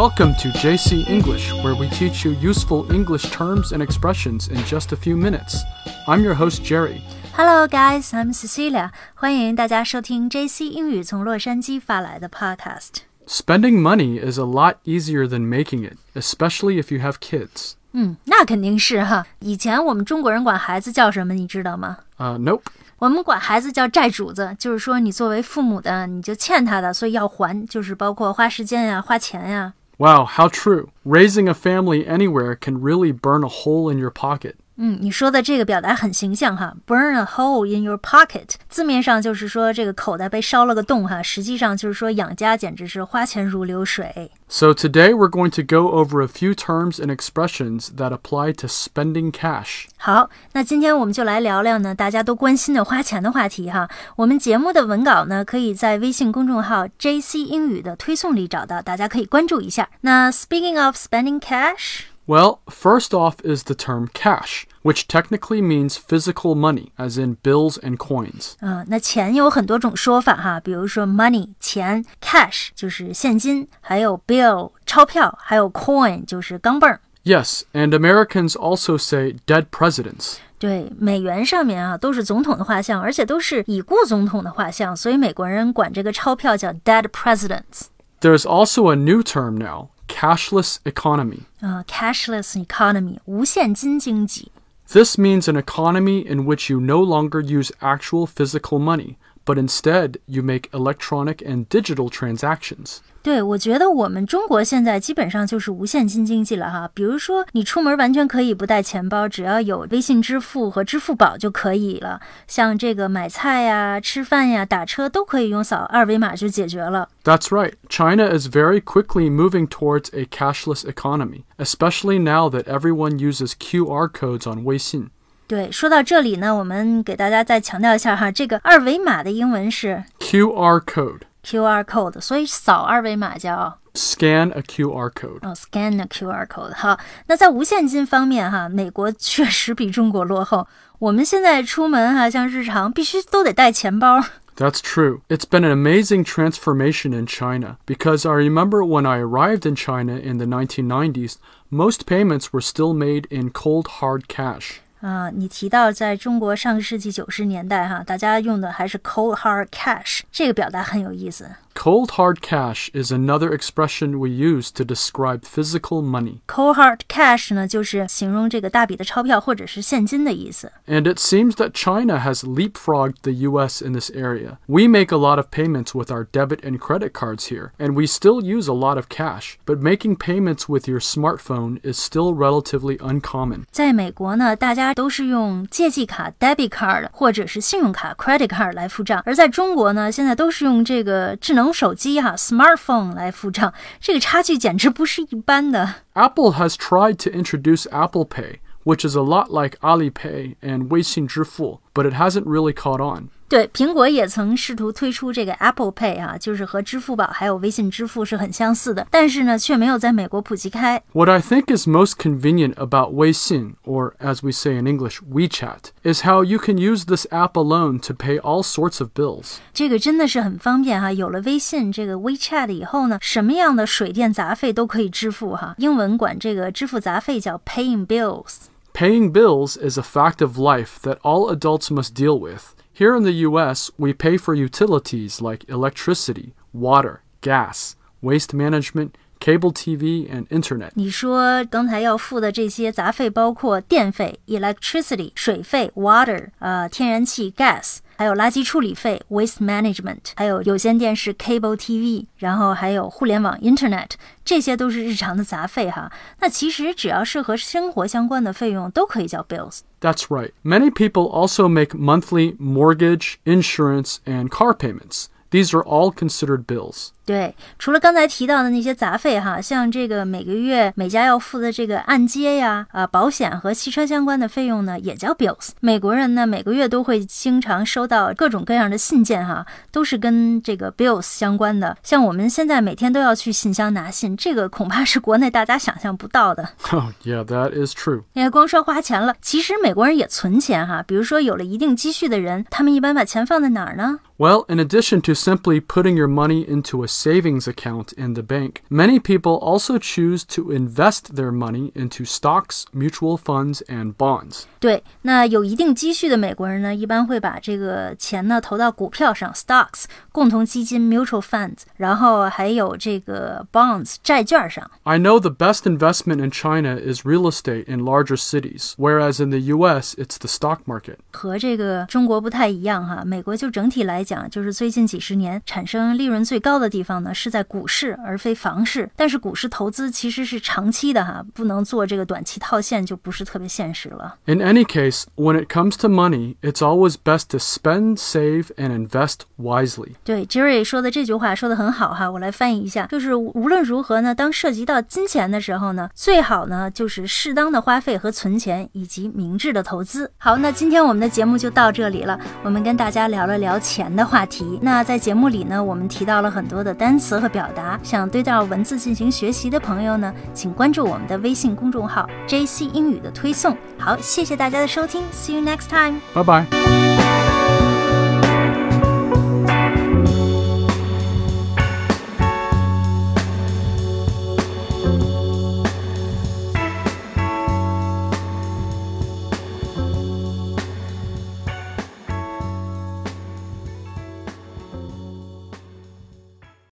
Welcome to JC English, where we teach you useful English terms and expressions in just a few minutes. I'm your host, Jerry. Hello, guys. I'm Cecilia. 欢迎大家收听 JC 英语从洛杉矶发来的 Podcast。 Spending money is a lot easier than making it, especially if you have kids. 嗯，那肯定是哈。以前我们中国人管孩子叫什么，你知道吗？ Uh, nope. 我们管孩子叫债主子，就是说你作为父母的，你就欠他的，所以要还，就是包括花时间呀、花钱呀。 Wow, how true. Raising a family anywhere can really burn a hole in your pocket. 嗯，你说的这个表达很形象哈，burn a hole in your pocket，字面上就是说这个口袋被烧了个洞哈，实际上就是说养家简直是花钱如流水。 So today we're going to go over a few terms and expressions that apply to spending cash. 好，那今天我们就来聊聊呢大家都关心的花钱的话题哈。我们节目的文稿呢，可以在微信公众号 JC 英语的推送里找到，大家可以关注一下。那 Speaking of spending cash。 Well, first off is the term cash, which technically means physical money, as in bills and coins. 啊、那钱有很多种说法哈，比如说 money 钱，cash 就是现金，还有 bill 钞票，还有 coin 就是钢镚儿。 Yes, and Americans also say dead presidents. 对，美元上面啊都是总统的画像，而且都是已故总统的画像，所以美国人管这个钞票叫 dead presidents。 There's also a new term now, cashless economy. 啊、c a s h l e s s economy 无现金经济。 This means an economy in which you no longer use actual physical money, but instead you make electronic and digital transactions. 对，我觉得我们中国现在基本上就是无现金经济了哈。比如说，你出门完全可以不带钱包，只要有微信支付和支付宝就可以了。像这个买菜呀、吃饭呀、打车都可以用扫二维码就解决了。 That's right. China is very quickly moving towards a cashless economy, especially now that everyone uses QR codes on Weixin. 对，说到这里呢，我们给大家再强调一下哈，这个二维码的英文是 QR code. QR code，所以扫二维码叫 Scan a QR code. 哦，scan a QR code。好，那在无现金方面哈，美国确实比中国落后。我们现在出门哈，像日常必须都得带钱包。 That's true. It's been an amazing transformation in China because I remember when I arrived in China in the 1990s, most payments were still made in cold hard cash. 啊，你提到在中国上个世纪九十年代哈，大家用的还是 cold hard cash，这个表达很有意思。Cold hard cash is another expression we use to describe physical money. cold hard cash 呢，就是形容这个大笔的钞票或者是现金的意思。 And it seems that China has leapfrogged the US in this area. We make a lot of payments with our debit and credit cards here, and we still use a lot of cash, but making payments with your smartphone is still relatively uncommon. 在美国呢，大家都是用借记卡 debit card 或者是信用卡 credit card 来付账，而在中国呢，现在都是用这个智能 手机哈 smartphone 来付账，这个差距简直不是一般的。 Apple has tried to introduce Apple Pay, which is a lot like Alipay and Weixin Zhifu, but it hasn't really caught on. 对，苹果也曾试图推出这个 Apple Pay 啊，就是和支付宝还有微信支付是很相似的，但是呢，却没有在美国普及开。 What I think is most convenient about Weixin, or as we say in English, WeChat, is how you can use this app alone to pay all sorts of bills. 这个真的是很方便哈、有了微信这个 WeChat 以后呢，什么样的水电杂费都可以支付哈、英文管这个支付杂费叫 paying bills。 Paying bills is a fact of life that all adults must deal with. Here in the US, we pay for utilities like electricity, water, gas, waste management, cable TV, and internet. 你说刚才要付的这些杂费包括电费 （electricity）、水费 （water）、呃天然气 （gas）， 还有垃圾处理费 （waste management），还有有线电视 （cable TV），然后还有互联网 （internet），这些都是日常的杂费哈。那其实只要是和生活相关的费用都可以叫 bills。 That's right. Many people also make monthly mortgage, insurance, and car payments. These are all considered bills. 对，除了刚才提到的那些杂费哈，像这个每个月每家要付的这个按揭呀、啊保险和汽车相关的费用呢，也叫 bills。美国人呢每个月都会经常收到各种各样的信件哈，都是跟这个 bills 相关的。像我们现在每天都要去信箱拿信，这个恐怕是国内大家想象不到的。Oh, yeah, that is true. 你看，光说花钱了，其实美国人也存钱哈。比如说有了一定积蓄的人，他们一般把钱放在哪儿呢？Well, in addition to simply putting your money into a savings account in the bank. Many people also choose to invest their money into stocks, mutual funds, and bonds. 对，那有一定积蓄的美国人呢，一般会把这个钱呢投到股票上 （stocks）、共同基金 （mutual funds），然后还有这个 bonds 债券上。 I know the best investment in China is real estate in larger cities, whereas in the US, it's the stock market. 和这个中国不太一样哈，美国就整体来讲，就是最近几十年产生利润最高的地 方呢是在股市，而非房市。但是股市投资其实是长期的哈，不能做这个短期套现，就不是特别现实了。In any case, when it comes to money, it's always best to spend, save, and invest wisely. 对，Jerry 说的这句话说的很好哈，我来翻译一下，就是无论如何呢，当涉及到金钱的时候呢，最好呢就是适当的花费和存钱，以及明智的投资。好，那今天我们的节目就到这里了，我们跟大家聊了聊钱的话题。那在节目里呢，我们提到了很多的单词和表达，想对照文字进行学习的朋友呢，请关注我们的微信公众号 JC 英语的推送。好，谢谢大家的收听，See you next time。拜拜